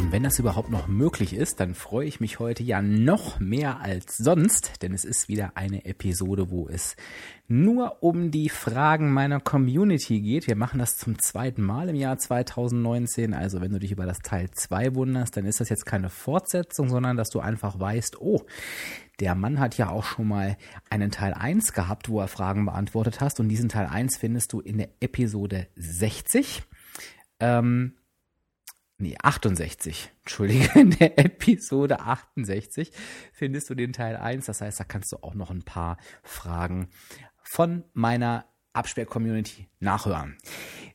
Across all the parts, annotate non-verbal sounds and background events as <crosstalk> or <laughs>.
und wenn das überhaupt noch möglich ist, dann freue ich mich heute ja noch mehr als sonst, denn es ist wieder eine Episode, wo es nur um die Fragen meiner Community geht. Wir machen das zum zweiten Mal im Jahr 2019. Also wenn du dich über das Teil 2 wunderst, dann ist das jetzt keine Fortsetzung, sondern dass du einfach weißt, oh, der Mann hat ja auch schon mal einen Teil 1 gehabt, wo er Fragen beantwortet hast. Und diesen Teil 1 findest du in der Episode 60. Ähm, nee, 68, Entschuldige, <laughs> in der Episode 68 findest du den Teil 1. Das heißt, da kannst du auch noch ein paar Fragen von meiner Absperr-Community nachhören.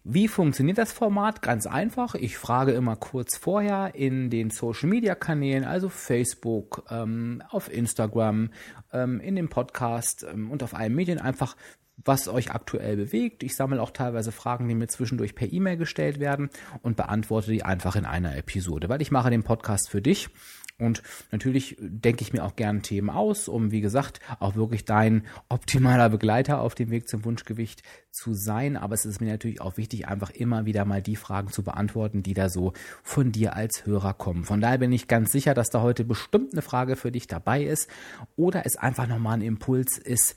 Wie funktioniert das Format? Ganz einfach. Ich frage immer kurz vorher in den Social-Media-Kanälen, also Facebook, ähm, auf Instagram, ähm, in dem Podcast ähm, und auf allen Medien einfach, was euch aktuell bewegt. Ich sammle auch teilweise Fragen, die mir zwischendurch per E-Mail gestellt werden und beantworte die einfach in einer Episode, weil ich mache den Podcast für dich und natürlich denke ich mir auch gerne Themen aus, um, wie gesagt, auch wirklich dein optimaler Begleiter auf dem Weg zum Wunschgewicht zu sein. Aber es ist mir natürlich auch wichtig, einfach immer wieder mal die Fragen zu beantworten, die da so von dir als Hörer kommen. Von daher bin ich ganz sicher, dass da heute bestimmt eine Frage für dich dabei ist oder es einfach nochmal ein Impuls ist,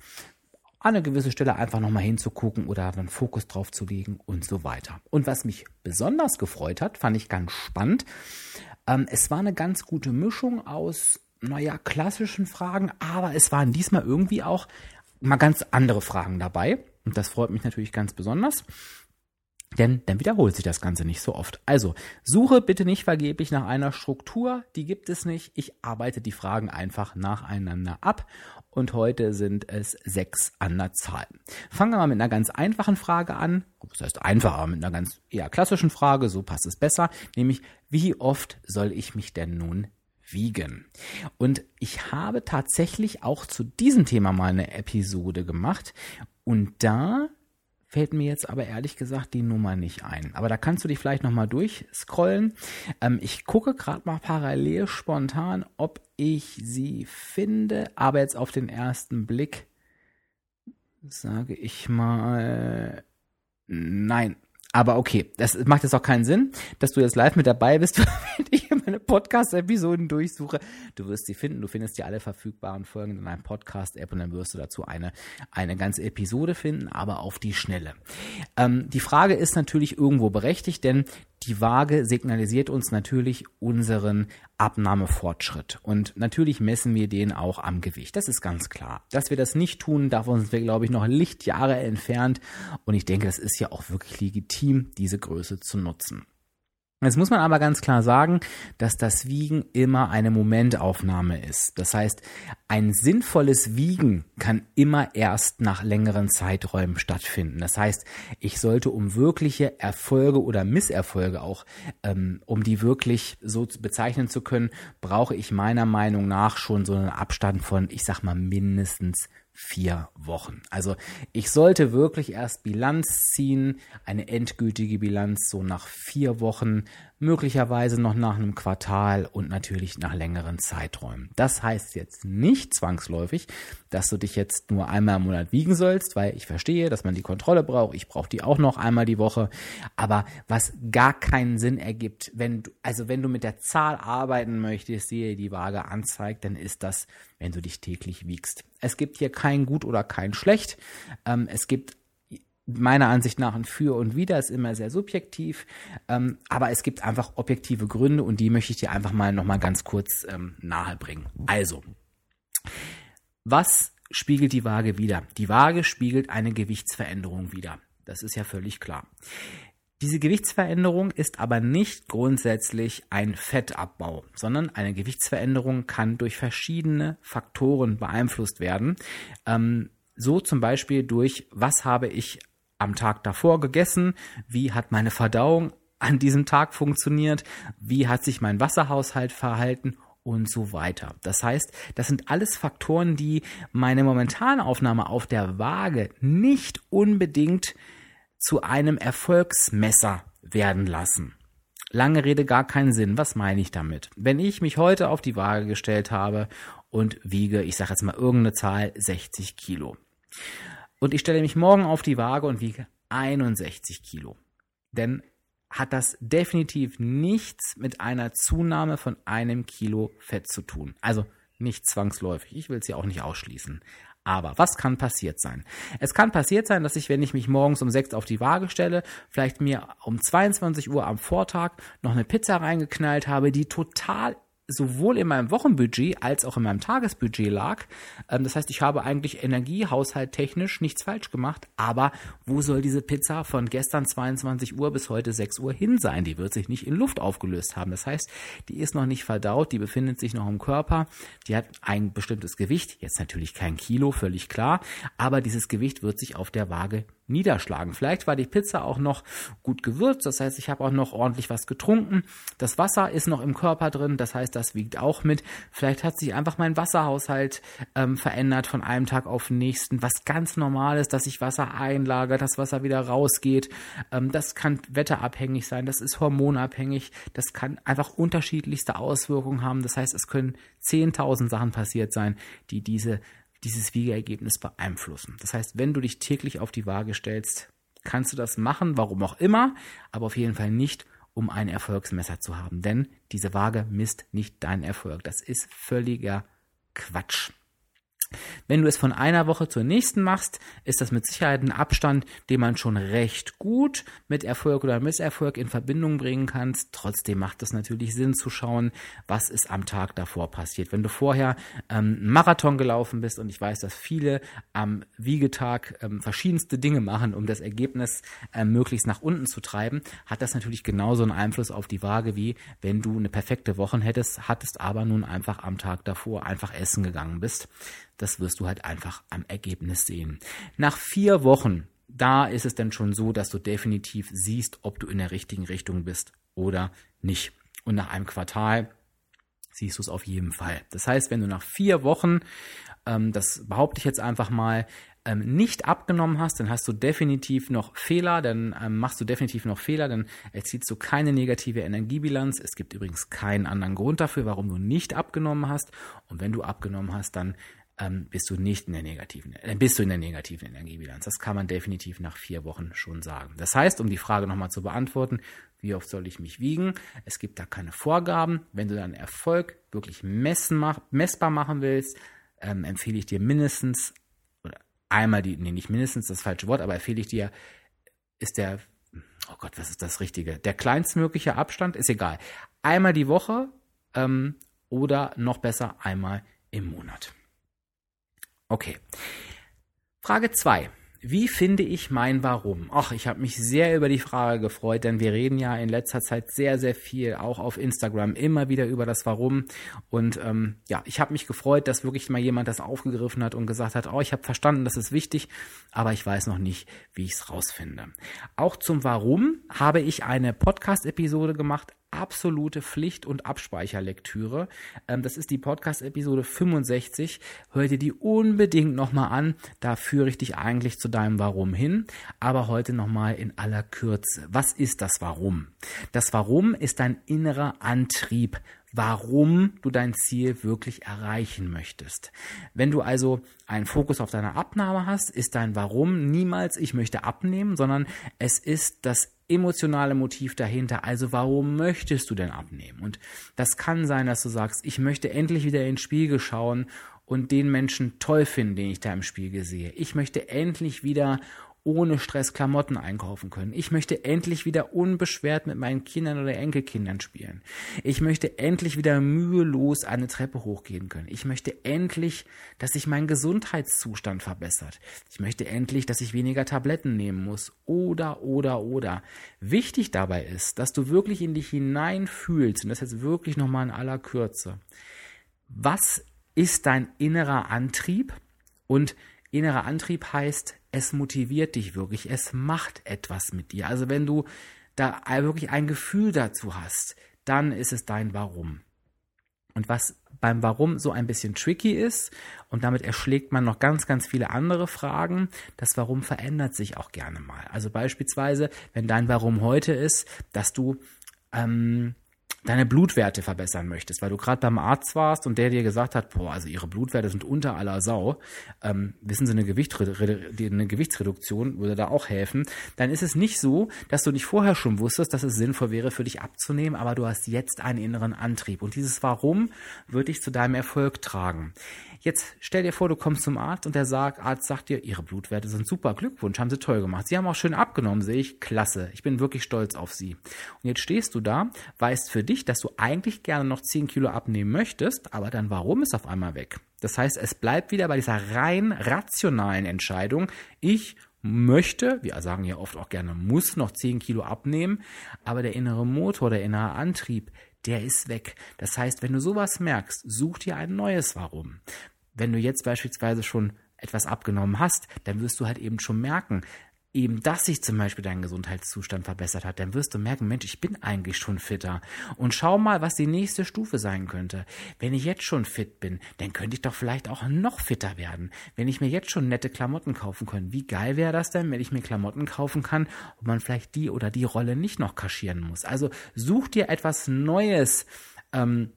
an eine gewisse Stelle einfach nochmal hinzugucken oder einen Fokus drauf zu legen und so weiter. Und was mich besonders gefreut hat, fand ich ganz spannend. Ähm, es war eine ganz gute Mischung aus, naja, klassischen Fragen, aber es waren diesmal irgendwie auch mal ganz andere Fragen dabei. Und das freut mich natürlich ganz besonders. Denn dann wiederholt sich das Ganze nicht so oft. Also, suche bitte nicht vergeblich nach einer Struktur, die gibt es nicht. Ich arbeite die Fragen einfach nacheinander ab und heute sind es sechs an der Zahl. Fangen wir mal mit einer ganz einfachen Frage an. Das heißt einfacher, mit einer ganz eher klassischen Frage, so passt es besser, nämlich wie oft soll ich mich denn nun wiegen? Und ich habe tatsächlich auch zu diesem Thema mal eine Episode gemacht und da fällt mir jetzt aber ehrlich gesagt die Nummer nicht ein. Aber da kannst du dich vielleicht nochmal durchscrollen. Ähm, ich gucke gerade mal parallel spontan, ob ich sie finde. Aber jetzt auf den ersten Blick sage ich mal nein. Aber okay, das macht jetzt auch keinen Sinn, dass du jetzt live mit dabei bist, <laughs> wenn ich meine Podcast-Episoden durchsuche. Du wirst sie finden, du findest ja alle verfügbaren Folgen in einem Podcast-App und dann wirst du dazu eine, eine ganze Episode finden, aber auf die Schnelle. Ähm, die Frage ist natürlich irgendwo berechtigt, denn die Waage signalisiert uns natürlich unseren Abnahmefortschritt. Und natürlich messen wir den auch am Gewicht. Das ist ganz klar. Dass wir das nicht tun, davon sind wir, glaube ich, noch Lichtjahre entfernt. Und ich denke, es ist ja auch wirklich legitim, diese Größe zu nutzen. Jetzt muss man aber ganz klar sagen, dass das Wiegen immer eine Momentaufnahme ist. Das heißt, ein sinnvolles Wiegen kann immer erst nach längeren Zeiträumen stattfinden. Das heißt, ich sollte um wirkliche Erfolge oder Misserfolge auch, ähm, um die wirklich so bezeichnen zu können, brauche ich meiner Meinung nach schon so einen Abstand von, ich sag mal, mindestens vier Wochen. Also ich sollte wirklich erst Bilanz ziehen, eine endgültige Bilanz so nach vier Wochen, möglicherweise noch nach einem Quartal und natürlich nach längeren Zeiträumen. Das heißt jetzt nicht zwangsläufig, dass du dich jetzt nur einmal im Monat wiegen sollst, weil ich verstehe, dass man die Kontrolle braucht. Ich brauche die auch noch einmal die Woche. Aber was gar keinen Sinn ergibt, wenn du, also wenn du mit der Zahl arbeiten möchtest, die die Waage anzeigt, dann ist das, wenn du dich täglich wiegst. Es gibt hier kein Gut oder kein Schlecht. Ähm, es gibt meiner Ansicht nach ein Für und Wider ist immer sehr subjektiv, ähm, aber es gibt einfach objektive Gründe und die möchte ich dir einfach mal nochmal ganz kurz ähm, nahebringen. Also, was spiegelt die Waage wieder? Die Waage spiegelt eine Gewichtsveränderung wieder. Das ist ja völlig klar. Diese Gewichtsveränderung ist aber nicht grundsätzlich ein Fettabbau, sondern eine Gewichtsveränderung kann durch verschiedene Faktoren beeinflusst werden. Ähm, so zum Beispiel durch, was habe ich am Tag davor gegessen, wie hat meine Verdauung an diesem Tag funktioniert, wie hat sich mein Wasserhaushalt verhalten und so weiter. Das heißt, das sind alles Faktoren, die meine momentane Aufnahme auf der Waage nicht unbedingt zu einem Erfolgsmesser werden lassen. Lange Rede, gar keinen Sinn. Was meine ich damit? Wenn ich mich heute auf die Waage gestellt habe und wiege, ich sage jetzt mal irgendeine Zahl, 60 Kilo. Und ich stelle mich morgen auf die Waage und wiege 61 Kilo. Denn hat das definitiv nichts mit einer Zunahme von einem Kilo Fett zu tun. Also nicht zwangsläufig. Ich will es ja auch nicht ausschließen. Aber was kann passiert sein? Es kann passiert sein, dass ich, wenn ich mich morgens um sechs auf die Waage stelle, vielleicht mir um 22 Uhr am Vortag noch eine Pizza reingeknallt habe, die total sowohl in meinem Wochenbudget als auch in meinem Tagesbudget lag. Ähm, das heißt, ich habe eigentlich Energiehaushalt technisch nichts falsch gemacht, aber wo soll diese Pizza von gestern 22 Uhr bis heute 6 Uhr hin sein? Die wird sich nicht in Luft aufgelöst haben. Das heißt, die ist noch nicht verdaut, die befindet sich noch im Körper, die hat ein bestimmtes Gewicht, jetzt natürlich kein Kilo, völlig klar, aber dieses Gewicht wird sich auf der Waage niederschlagen. Vielleicht war die Pizza auch noch gut gewürzt, das heißt, ich habe auch noch ordentlich was getrunken. Das Wasser ist noch im Körper drin, das heißt, das wiegt auch mit. Vielleicht hat sich einfach mein Wasserhaushalt ähm, verändert von einem Tag auf den nächsten, was ganz normal ist, dass sich Wasser einlagert, das Wasser wieder rausgeht. Ähm, das kann wetterabhängig sein, das ist hormonabhängig, das kann einfach unterschiedlichste Auswirkungen haben. Das heißt, es können 10.000 Sachen passiert sein, die diese dieses Wiegeergebnis beeinflussen. Das heißt, wenn du dich täglich auf die Waage stellst, kannst du das machen, warum auch immer, aber auf jeden Fall nicht, um ein Erfolgsmesser zu haben. Denn diese Waage misst nicht deinen Erfolg. Das ist völliger Quatsch. Wenn du es von einer Woche zur nächsten machst, ist das mit Sicherheit ein Abstand, den man schon recht gut mit Erfolg oder Misserfolg in Verbindung bringen kannst. Trotzdem macht es natürlich Sinn zu schauen, was ist am Tag davor passiert. Wenn du vorher ähm, Marathon gelaufen bist und ich weiß, dass viele am Wiegetag ähm, verschiedenste Dinge machen, um das Ergebnis ähm, möglichst nach unten zu treiben, hat das natürlich genauso einen Einfluss auf die Waage, wie wenn du eine perfekte Woche hättest, hattest aber nun einfach am Tag davor einfach essen gegangen bist. Das wirst du halt einfach am Ergebnis sehen. Nach vier Wochen, da ist es dann schon so, dass du definitiv siehst, ob du in der richtigen Richtung bist oder nicht. Und nach einem Quartal siehst du es auf jeden Fall. Das heißt, wenn du nach vier Wochen, ähm, das behaupte ich jetzt einfach mal, ähm, nicht abgenommen hast, dann hast du definitiv noch Fehler, dann ähm, machst du definitiv noch Fehler, dann erzielst du keine negative Energiebilanz. Es gibt übrigens keinen anderen Grund dafür, warum du nicht abgenommen hast. Und wenn du abgenommen hast, dann ähm, bist du nicht in der negativen, äh, bist du in der negativen Energiebilanz. Das kann man definitiv nach vier Wochen schon sagen. Das heißt, um die Frage nochmal zu beantworten, wie oft soll ich mich wiegen? Es gibt da keine Vorgaben. Wenn du deinen Erfolg wirklich messen mach, messbar machen willst, ähm, empfehle ich dir mindestens oder einmal die, nee, nicht mindestens das falsche Wort, aber empfehle ich dir, ist der, oh Gott, was ist das Richtige? Der kleinstmögliche Abstand ist egal. Einmal die Woche ähm, oder noch besser einmal im Monat. Okay. Frage 2. Wie finde ich mein Warum? Ach, ich habe mich sehr über die Frage gefreut, denn wir reden ja in letzter Zeit sehr, sehr viel, auch auf Instagram, immer wieder über das Warum. Und ähm, ja, ich habe mich gefreut, dass wirklich mal jemand das aufgegriffen hat und gesagt hat, oh, ich habe verstanden, das ist wichtig, aber ich weiß noch nicht, wie ich es rausfinde. Auch zum Warum habe ich eine Podcast-Episode gemacht, absolute Pflicht- und Abspeicherlektüre. Ähm, das ist die Podcast-Episode 65. Hör dir die unbedingt nochmal an. Da führe ich dich eigentlich zu deinem Warum hin. Aber heute nochmal in aller Kürze. Was ist das Warum? Das Warum ist dein innerer Antrieb, warum du dein Ziel wirklich erreichen möchtest. Wenn du also einen Fokus auf deine Abnahme hast, ist dein Warum niemals ich möchte abnehmen, sondern es ist das emotionale Motiv dahinter. Also warum möchtest du denn abnehmen? Und das kann sein, dass du sagst, ich möchte endlich wieder ins Spiegel schauen und den Menschen toll finden, den ich da im Spiegel sehe. Ich möchte endlich wieder ohne Stress Klamotten einkaufen können. Ich möchte endlich wieder unbeschwert mit meinen Kindern oder Enkelkindern spielen. Ich möchte endlich wieder mühelos eine Treppe hochgehen können. Ich möchte endlich, dass sich mein Gesundheitszustand verbessert. Ich möchte endlich, dass ich weniger Tabletten nehmen muss. Oder, oder, oder. Wichtig dabei ist, dass du wirklich in dich hineinfühlst, und das jetzt wirklich nochmal in aller Kürze. Was ist dein innerer Antrieb? Und innerer Antrieb heißt, es motiviert dich wirklich, es macht etwas mit dir. Also wenn du da wirklich ein Gefühl dazu hast, dann ist es dein Warum. Und was beim Warum so ein bisschen tricky ist, und damit erschlägt man noch ganz, ganz viele andere Fragen, das Warum verändert sich auch gerne mal. Also beispielsweise, wenn dein Warum heute ist, dass du ähm, deine Blutwerte verbessern möchtest, weil du gerade beim Arzt warst und der dir gesagt hat, boah, also ihre Blutwerte sind unter aller Sau, ähm, wissen sie eine, Gewicht, eine Gewichtsreduktion würde da auch helfen, dann ist es nicht so, dass du nicht vorher schon wusstest, dass es sinnvoll wäre für dich abzunehmen, aber du hast jetzt einen inneren Antrieb und dieses Warum wird dich zu deinem Erfolg tragen. Jetzt stell dir vor, du kommst zum Arzt und der sagt, Arzt sagt dir, Ihre Blutwerte sind super, Glückwunsch, haben Sie toll gemacht. Sie haben auch schön abgenommen, sehe ich, klasse. Ich bin wirklich stolz auf Sie. Und jetzt stehst du da, weißt für dich, dass du eigentlich gerne noch 10 Kilo abnehmen möchtest, aber dann warum ist auf einmal weg? Das heißt, es bleibt wieder bei dieser rein rationalen Entscheidung. Ich möchte, wir sagen ja oft auch gerne, muss noch 10 Kilo abnehmen, aber der innere Motor, der innere Antrieb, der ist weg. Das heißt, wenn du sowas merkst, such dir ein neues Warum. Wenn du jetzt beispielsweise schon etwas abgenommen hast, dann wirst du halt eben schon merken, eben, dass sich zum Beispiel dein Gesundheitszustand verbessert hat, dann wirst du merken, Mensch, ich bin eigentlich schon fitter. Und schau mal, was die nächste Stufe sein könnte. Wenn ich jetzt schon fit bin, dann könnte ich doch vielleicht auch noch fitter werden. Wenn ich mir jetzt schon nette Klamotten kaufen kann, wie geil wäre das denn, wenn ich mir Klamotten kaufen kann und man vielleicht die oder die Rolle nicht noch kaschieren muss. Also such dir etwas Neues. Ähm,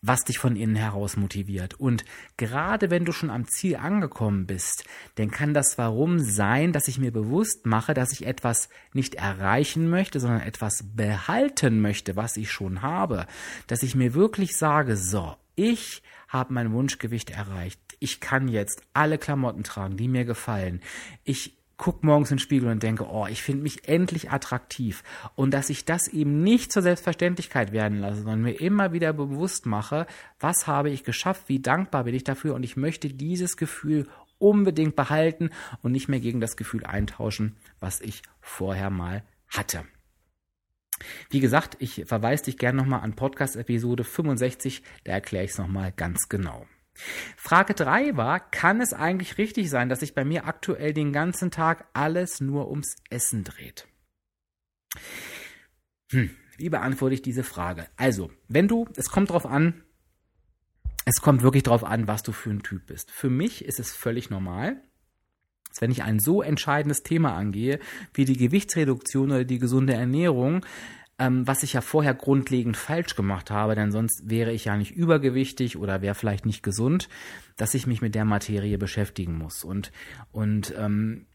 was dich von innen heraus motiviert. Und gerade wenn du schon am Ziel angekommen bist, dann kann das Warum sein, dass ich mir bewusst mache, dass ich etwas nicht erreichen möchte, sondern etwas behalten möchte, was ich schon habe. Dass ich mir wirklich sage, so, ich habe mein Wunschgewicht erreicht. Ich kann jetzt alle Klamotten tragen, die mir gefallen. Ich guck morgens in den Spiegel und denke, oh, ich finde mich endlich attraktiv. Und dass ich das eben nicht zur Selbstverständlichkeit werden lasse, sondern mir immer wieder bewusst mache, was habe ich geschafft, wie dankbar bin ich dafür und ich möchte dieses Gefühl unbedingt behalten und nicht mehr gegen das Gefühl eintauschen, was ich vorher mal hatte. Wie gesagt, ich verweise dich gerne nochmal an Podcast-Episode 65, da erkläre ich es nochmal ganz genau. Frage 3 war, kann es eigentlich richtig sein, dass sich bei mir aktuell den ganzen Tag alles nur ums Essen dreht? Hm, wie beantworte ich diese Frage? Also, wenn du, es kommt drauf an, es kommt wirklich drauf an, was du für ein Typ bist. Für mich ist es völlig normal, dass wenn ich ein so entscheidendes Thema angehe, wie die Gewichtsreduktion oder die gesunde Ernährung, ähm, was ich ja vorher grundlegend falsch gemacht habe, denn sonst wäre ich ja nicht übergewichtig oder wäre vielleicht nicht gesund, dass ich mich mit der Materie beschäftigen muss und und ähm,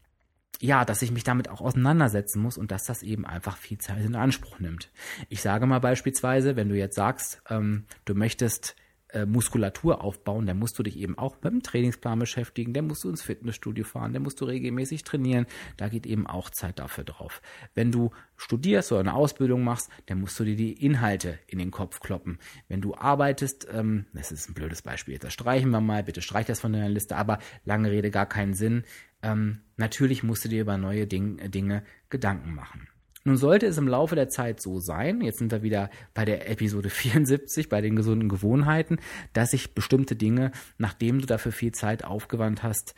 ja, dass ich mich damit auch auseinandersetzen muss und dass das eben einfach viel Zeit in Anspruch nimmt. Ich sage mal beispielsweise, wenn du jetzt sagst, ähm, du möchtest äh, Muskulatur aufbauen, dann musst du dich eben auch mit dem Trainingsplan beschäftigen, dann musst du ins Fitnessstudio fahren, dann musst du regelmäßig trainieren, da geht eben auch Zeit dafür drauf. Wenn du studierst oder eine Ausbildung machst, dann musst du dir die Inhalte in den Kopf kloppen. Wenn du arbeitest, ähm, das ist ein blödes Beispiel, das streichen wir mal, bitte streich das von deiner Liste, aber lange Rede, gar keinen Sinn. Ähm, natürlich musst du dir über neue Ding, Dinge Gedanken machen. Nun sollte es im Laufe der Zeit so sein, jetzt sind wir wieder bei der Episode <laughs> 74, bei den gesunden Gewohnheiten, dass sich bestimmte Dinge, nachdem du dafür viel Zeit aufgewandt hast,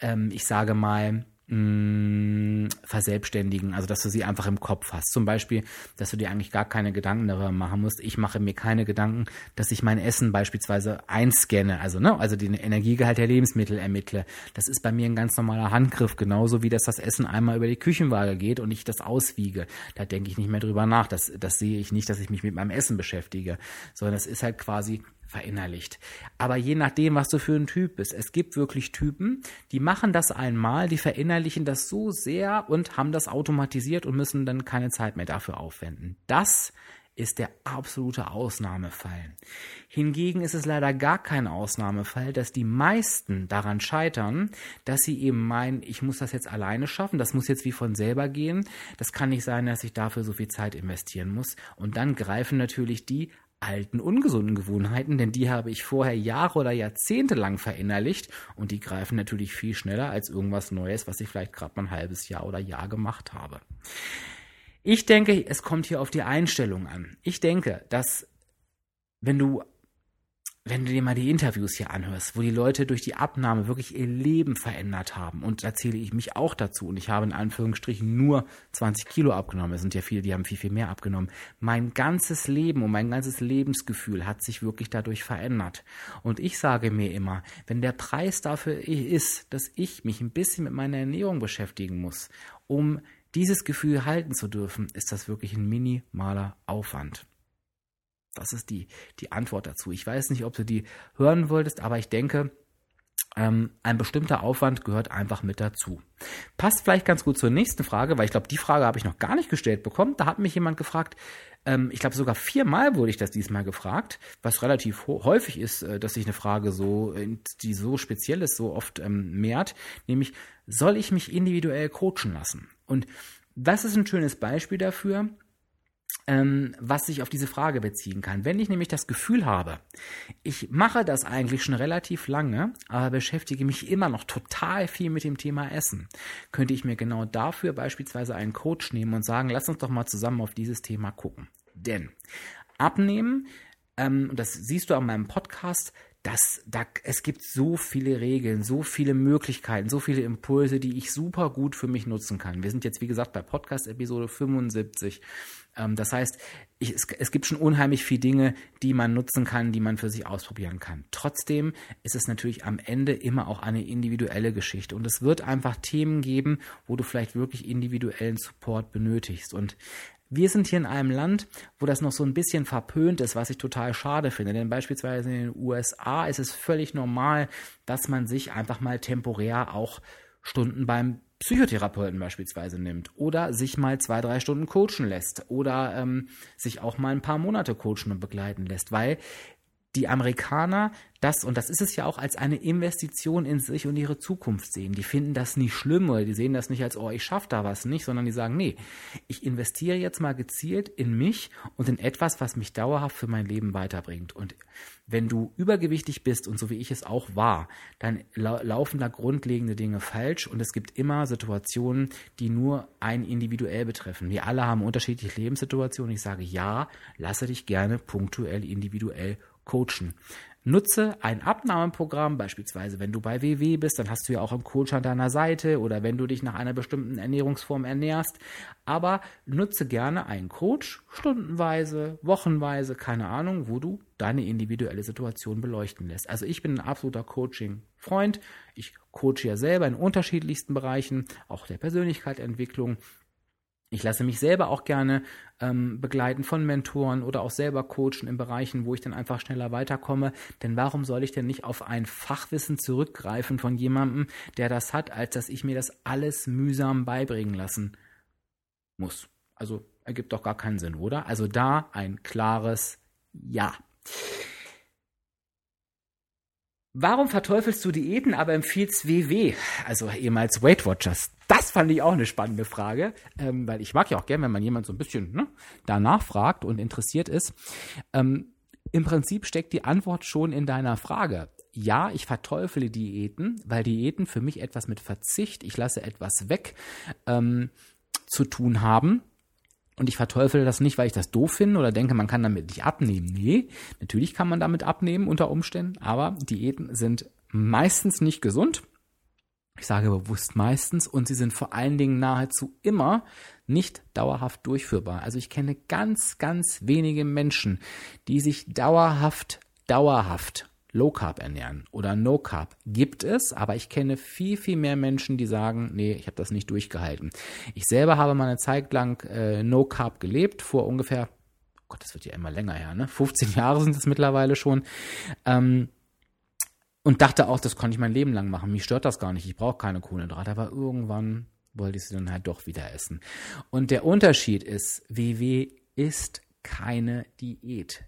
ähm, ich sage mal, mh, verselbstständigen, also dass du sie einfach im Kopf hast. Zum Beispiel, dass du dir eigentlich gar keine Gedanken darüber machen musst. Ich mache mir keine Gedanken, dass ich mein Essen beispielsweise einscanne, also ne, also den Energiegehalt der Lebensmittel ermittle. Das ist bei mir ein ganz normaler Handgriff, genauso wie dass das Essen einmal über die Küchenwaage geht und ich das auswiege. Da denke ich nicht mehr drüber nach. Das, das sehe ich nicht, dass ich mich mit meinem Essen beschäftige, sondern das ist halt quasi verinnerlicht. Aber je nachdem, was du für ein Typ bist. Es gibt wirklich Typen, die machen das einmal, die verinnerlichen das so sehr und haben das automatisiert und müssen dann keine Zeit mehr dafür aufwenden. Das ist der absolute Ausnahmefall. Hingegen ist es leider gar kein Ausnahmefall, dass die meisten daran scheitern, dass sie eben meinen, ich muss das jetzt alleine schaffen, das muss jetzt wie von selber gehen, das kann nicht sein, dass ich dafür so viel Zeit investieren muss. Und dann greifen natürlich die alten, ungesunden Gewohnheiten, denn die habe ich vorher Jahre oder Jahrzehnte lang verinnerlicht und die greifen natürlich viel schneller als irgendwas Neues, was ich vielleicht gerade mal ein halbes Jahr oder Jahr gemacht habe. Ich denke, es kommt hier auf die Einstellung an. Ich denke, dass wenn du wenn du dir mal die Interviews hier anhörst, wo die Leute durch die Abnahme wirklich ihr Leben verändert haben, und da zähle ich mich auch dazu, und ich habe in Anführungsstrichen nur 20 Kilo abgenommen, es sind ja viele, die haben viel, viel mehr abgenommen. Mein ganzes Leben und mein ganzes Lebensgefühl hat sich wirklich dadurch verändert. Und ich sage mir immer, wenn der Preis dafür ist, dass ich mich ein bisschen mit meiner Ernährung beschäftigen muss, um dieses Gefühl halten zu dürfen, ist das wirklich ein minimaler Aufwand. Das ist die, die Antwort dazu. Ich weiß nicht, ob du die hören wolltest, aber ich denke, ähm, ein bestimmter Aufwand gehört einfach mit dazu. Passt vielleicht ganz gut zur nächsten Frage, weil ich glaube, die Frage habe ich noch gar nicht gestellt bekommen. Da hat mich jemand gefragt, ähm, ich glaube sogar viermal wurde ich das diesmal gefragt, was relativ häufig ist, äh, dass sich eine Frage so, die so speziell ist, so oft ähm, mehrt, nämlich, soll ich mich individuell coachen lassen? Und das ist ein schönes Beispiel dafür, ähm, was sich auf diese Frage beziehen kann. Wenn ich nämlich das Gefühl habe, ich mache das eigentlich schon relativ lange, aber beschäftige mich immer noch total viel mit dem Thema Essen, könnte ich mir genau dafür beispielsweise einen Coach nehmen und sagen, lass uns doch mal zusammen auf dieses Thema gucken. Denn abnehmen, ähm, das siehst du an meinem Podcast, das, da, es gibt so viele Regeln, so viele Möglichkeiten, so viele Impulse, die ich super gut für mich nutzen kann. Wir sind jetzt, wie gesagt, bei Podcast-Episode 75. Ähm, das heißt, ich, es, es gibt schon unheimlich viele Dinge, die man nutzen kann, die man für sich ausprobieren kann. Trotzdem ist es natürlich am Ende immer auch eine individuelle Geschichte. Und es wird einfach Themen geben, wo du vielleicht wirklich individuellen Support benötigst. Und wir sind hier in einem Land, wo das noch so ein bisschen verpönt ist, was ich total schade finde. Denn beispielsweise in den USA ist es völlig normal, dass man sich einfach mal temporär auch Stunden beim Psychotherapeuten beispielsweise nimmt oder sich mal zwei, drei Stunden coachen lässt oder ähm, sich auch mal ein paar Monate coachen und begleiten lässt, weil die Amerikaner das, und das ist es ja auch, als eine Investition in sich und ihre Zukunft sehen. Die finden das nicht schlimm oder die sehen das nicht als, oh, ich schaffe da was nicht, sondern die sagen, nee, ich investiere jetzt mal gezielt in mich und in etwas, was mich dauerhaft für mein Leben weiterbringt. Und wenn du übergewichtig bist und so wie ich es auch war, dann lau laufen da grundlegende Dinge falsch und es gibt immer Situationen, die nur ein individuell betreffen. Wir alle haben unterschiedliche Lebenssituationen. Ich sage ja, lasse dich gerne punktuell individuell coachen. Nutze ein Abnahmeprogramm, beispielsweise wenn du bei WW bist, dann hast du ja auch einen Coach an deiner Seite oder wenn du dich nach einer bestimmten Ernährungsform ernährst. Aber nutze gerne einen Coach, stundenweise, wochenweise, keine Ahnung, wo du deine individuelle Situation beleuchten lässt. Also ich bin ein absoluter Coaching-Freund. Ich coache ja selber in unterschiedlichsten Bereichen, auch der Persönlichkeitsentwicklung. Ich lasse mich selber auch gerne ähm, begleiten von Mentoren oder auch selber coachen in Bereichen, wo ich dann einfach schneller weiterkomme. Denn warum soll ich denn nicht auf ein Fachwissen zurückgreifen von jemandem, der das hat, als dass ich mir das alles mühsam beibringen lassen muss? Also ergibt doch gar keinen Sinn, oder? Also da ein klares Ja. Warum verteufelst du Diäten, aber empfiehlst WW, also ehemals Weight Watchers? Das fand ich auch eine spannende Frage, ähm, weil ich mag ja auch gern, wenn man jemand so ein bisschen ne, danach fragt und interessiert ist. Ähm, Im Prinzip steckt die Antwort schon in deiner Frage. Ja, ich verteufele Diäten, weil Diäten für mich etwas mit Verzicht, ich lasse etwas weg, ähm, zu tun haben. Und ich verteufele das nicht, weil ich das doof finde oder denke, man kann damit nicht abnehmen. Nee, natürlich kann man damit abnehmen unter Umständen, aber Diäten sind meistens nicht gesund. Ich sage bewusst meistens und sie sind vor allen Dingen nahezu immer nicht dauerhaft durchführbar. Also ich kenne ganz, ganz wenige Menschen, die sich dauerhaft, dauerhaft Low Carb ernähren oder No Carb gibt es, aber ich kenne viel, viel mehr Menschen, die sagen, nee, ich habe das nicht durchgehalten. Ich selber habe mal eine Zeit lang äh, No Carb gelebt, vor ungefähr, oh Gott, das wird ja immer länger her, ne? 15 <laughs> Jahre sind es mittlerweile schon. Ähm, und dachte auch, das konnte ich mein Leben lang machen. Mich stört das gar nicht. Ich brauche keine Kohlenhydrate. Aber irgendwann wollte ich sie dann halt doch wieder essen. Und der Unterschied ist, WW ist keine Diät.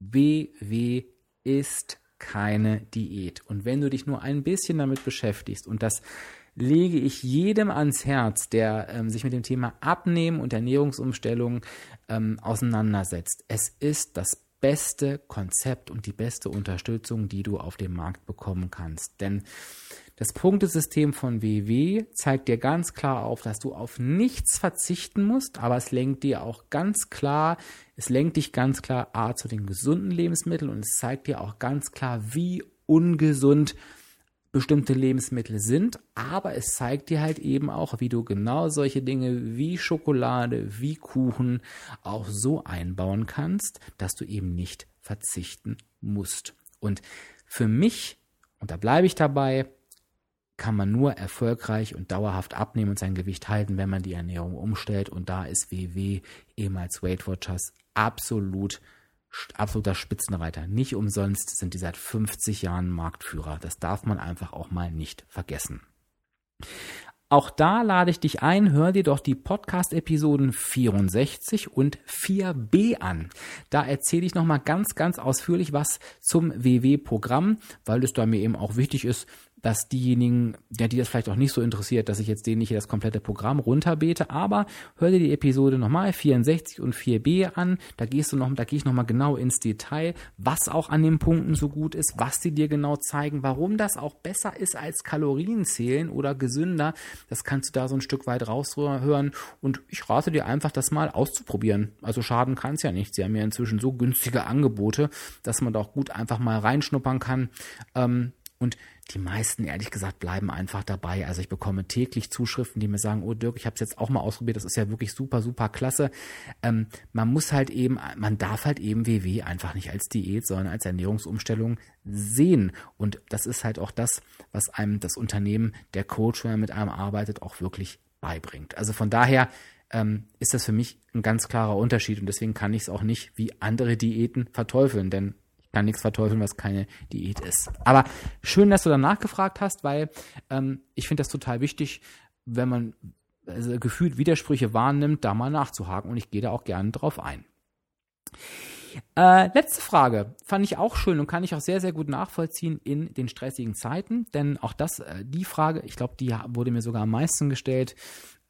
WW ist keine Diät. Und wenn du dich nur ein bisschen damit beschäftigst, und das lege ich jedem ans Herz, der ähm, sich mit dem Thema Abnehmen und Ernährungsumstellung ähm, auseinandersetzt, es ist das beste Konzept und die beste Unterstützung, die du auf dem Markt bekommen kannst. Denn Das Punktesystem von WW zeigt dir ganz klar auf, dass du auf nichts verzichten musst, aber es lenkt dir auch ganz klar, es lenkt dich ganz klar A zu den gesunden Lebensmitteln und es zeigt dir auch ganz klar, wie ungesund bestimmte Lebensmittel sind, aber es zeigt dir halt eben auch, wie du genau solche Dinge wie Schokolade, wie Kuchen auch so einbauen kannst, dass du eben nicht verzichten musst. Und für mich, und da bleibe ich dabei, kann man nur erfolgreich und dauerhaft abnehmen und sein Gewicht halten, wenn man die Ernährung umstellt. Und da ist WW, ehemals Weight Watchers, absolut, absoluter Spitzenreiter. Nicht umsonst sind die seit 50 Jahren Marktführer. Das darf man einfach auch mal nicht vergessen. Auch da lade ich dich ein, hör dir doch die Podcast-Episoden 64 und 4b an. Da erzähle ich nochmal ganz, ganz ausführlich was zum WW-Programm, weil es da mir eben auch wichtig ist, dass diejenigen, ja, die das vielleicht auch nicht so interessiert, dass ich jetzt denen nicht das komplette Programm runterbete, aber hör dir die Episode nochmal 64 und 4b an, da gehst du noch, da gehe ich nochmal genau ins Detail, was auch an den Punkten so gut ist, was sie dir genau zeigen, warum das auch besser ist als Kalorienzählen oder gesünder, das kannst du da so ein Stück weit raushören und ich rate dir einfach, das mal auszuprobieren. Also schaden kann es ja nicht. Sie haben ja inzwischen so günstige Angebote, dass man da auch gut einfach mal reinschnuppern kann. Ähm, und die meisten, ehrlich gesagt, bleiben einfach dabei. Also ich bekomme täglich Zuschriften, die mir sagen, oh Dirk, ich habe es jetzt auch mal ausprobiert, das ist ja wirklich super, super klasse. Ähm, man muss halt eben, man darf halt eben WW einfach nicht als Diät, sondern als Ernährungsumstellung sehen. Und das ist halt auch das, was einem das Unternehmen, der Coach, wenn er mit einem arbeitet, auch wirklich beibringt. Also von daher ähm, ist das für mich ein ganz klarer Unterschied und deswegen kann ich es auch nicht wie andere Diäten verteufeln, denn kann nichts verteufeln, was keine Diät ist. Aber schön, dass du danach gefragt hast, weil ähm, ich finde das total wichtig, wenn man also gefühlt Widersprüche wahrnimmt, da mal nachzuhaken und ich gehe da auch gerne drauf ein. Äh, letzte Frage fand ich auch schön und kann ich auch sehr, sehr gut nachvollziehen in den stressigen Zeiten, denn auch das, äh, die Frage, ich glaube, die wurde mir sogar am meisten gestellt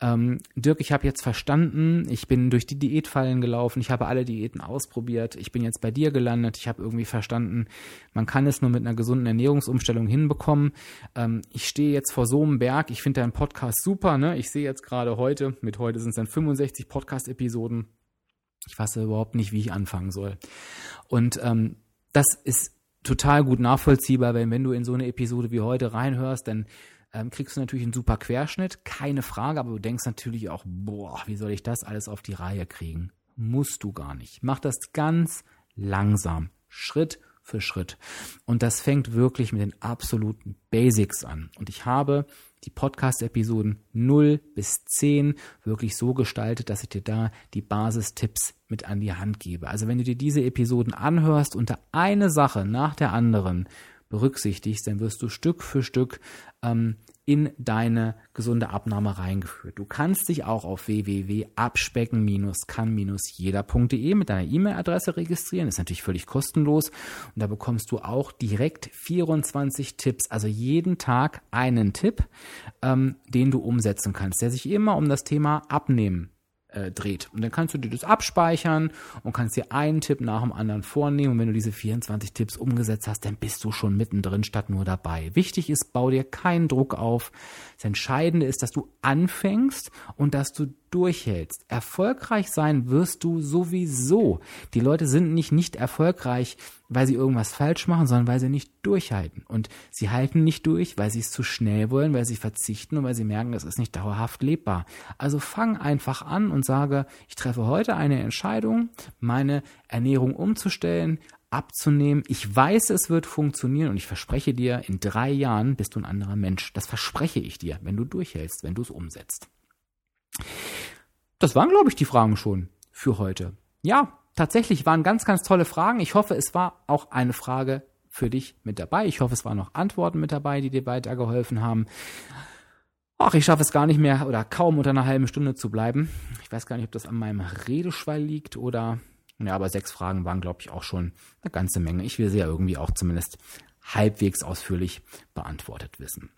ähm, Dirk, ich habe jetzt verstanden, ich bin durch die Diätfallen gelaufen, ich habe alle Diäten ausprobiert, ich bin jetzt bei dir gelandet, ich habe irgendwie verstanden, man kann es nur mit einer gesunden Ernährungsumstellung hinbekommen. Ähm, ich stehe jetzt vor so einem Berg, ich finde deinen Podcast super, ne? Ich sehe jetzt gerade heute, mit heute sind es dann 65 Podcast-Episoden. Ich weiß überhaupt nicht, wie ich anfangen soll. Und ähm, das ist total gut nachvollziehbar, wenn, wenn du in so eine Episode wie heute reinhörst, dann ähm, kriegst du natürlich einen super Querschnitt, keine Frage, aber du denkst natürlich auch, boah, wie soll ich das alles auf die Reihe kriegen? Musst du gar nicht. Mach das ganz langsam, Schritt für Schritt. Und das fängt wirklich mit den absoluten Basics an. Und ich habe die Podcast-Episoden 0 bis 10 wirklich so gestaltet, dass ich dir da die Basistipps mit an die Hand gebe. Also wenn du dir diese Episoden anhörst da eine Sache nach der anderen berücksichtigst, dann wirst du Stück für Stück ähm, in deine gesunde Abnahme reingeführt. Du kannst dich auch auf www.abspecken-kann-jeder.de mit deiner E-Mail-Adresse registrieren. Ist natürlich völlig kostenlos. Und da bekommst du auch direkt 24 Tipps, also jeden Tag einen Tipp, ähm, den du umsetzen kannst, der sich immer um das Thema Abnehmen äh, dreht. Und dann kannst du dir das abspeichern und kannst dir einen Tipp nach dem anderen vornehmen. Und wenn du diese 24 Tipps umgesetzt hast, dann bist du schon mittendrin statt nur dabei. Wichtig ist, bau dir keinen Druck auf. Das Entscheidende ist, dass du anfängst und dass du durchhältst. Erfolgreich sein wirst du sowieso. Die Leute sind nicht nicht erfolgreich, weil sie irgendwas falsch machen, sondern weil sie nicht durchhalten. Und sie halten nicht durch, weil sie es zu schnell wollen, weil sie verzichten und weil sie merken, es ist nicht dauerhaft lebbar. Also fang einfach an und sage, ich treffe heute eine Entscheidung, meine Ernährung umzustellen, abzunehmen. Ich weiß, es wird funktionieren und ich verspreche dir, in drei Jahren bist du ein anderer Mensch. Das verspreche ich dir, wenn du durchhältst, wenn du es umsetzt. Das waren, glaube ich, die Fragen schon für heute. Ja, tatsächlich waren ganz, ganz tolle Fragen. Ich hoffe, es war auch eine Frage für dich mit dabei. Ich hoffe, es waren noch Antworten mit dabei, die dir weitergeholfen haben. Ach, ich schaffe es gar nicht mehr oder kaum unter einer halben Stunde zu bleiben. Ich weiß gar nicht, ob das an meinem Redeschwall liegt oder. Ja, aber sechs Fragen waren, glaube ich, auch schon eine ganze Menge. Ich will sie ja irgendwie auch zumindest halbwegs ausführlich beantwortet wissen.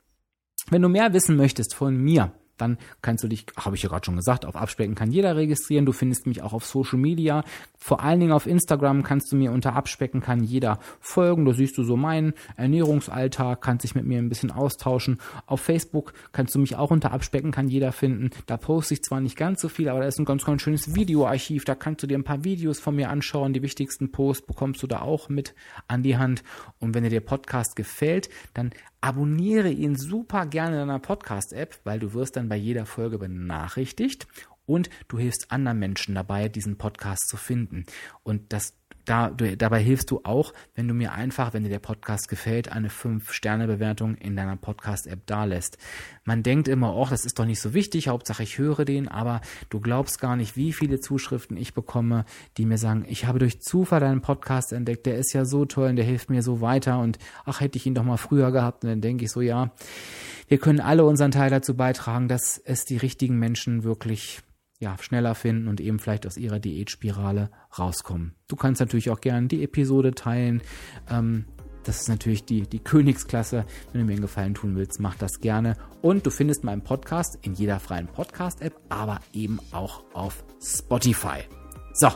Wenn du mehr wissen möchtest von mir, dann kannst du dich, habe ich ja gerade schon gesagt, auf Abspecken kann jeder registrieren. Du findest mich auch auf Social Media. Vor allen Dingen auf Instagram kannst du mir unter Abspecken kann jeder folgen. Da siehst du so meinen Ernährungsalltag, kannst dich mit mir ein bisschen austauschen. Auf Facebook kannst du mich auch unter Abspecken kann jeder finden. Da poste ich zwar nicht ganz so viel, aber da ist ein ganz, ganz schönes Videoarchiv. Da kannst du dir ein paar Videos von mir anschauen. Die wichtigsten Posts bekommst du da auch mit an die Hand. Und wenn dir der Podcast gefällt, dann abonniere ihn super gerne in deiner Podcast-App, weil du wirst dann bei jeder Folge benachrichtigt und du hilfst anderen Menschen dabei, diesen Podcast zu finden. Und das da, du, dabei hilfst du auch, wenn du mir einfach, wenn dir der Podcast gefällt, eine 5-Sterne-Bewertung in deiner Podcast-App dalässt. Man denkt immer, oh, das ist doch nicht so wichtig, Hauptsache ich höre den, aber du glaubst gar nicht, wie viele Zuschriften ich bekomme, die mir sagen, ich habe durch Zufall deinen Podcast entdeckt, der ist ja so toll und der hilft mir so weiter und ach, hätte ich ihn doch mal früher gehabt. Und dann denke ich so, ja, wir können alle unseren Teil dazu beitragen, dass es die richtigen Menschen wirklich ja, schneller finden und eben vielleicht aus ihrer Diätspirale rauskommen. Du kannst natürlich auch gerne die Episode teilen. Ähm, das ist natürlich die, die Königsklasse. Wenn du mir einen Gefallen tun willst, mach das gerne. Und du findest meinen Podcast in jeder freien Podcast-App, aber eben auch auf Spotify. So,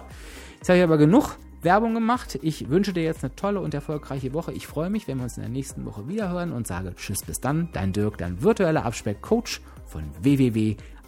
jetzt habe ich aber genug Werbung gemacht. Ich wünsche dir jetzt eine tolle und erfolgreiche Woche. Ich freue mich, wenn wir uns in der nächsten Woche wiederhören und sage Tschüss bis dann. Dein Dirk, dein virtueller Abspeck-Coach von www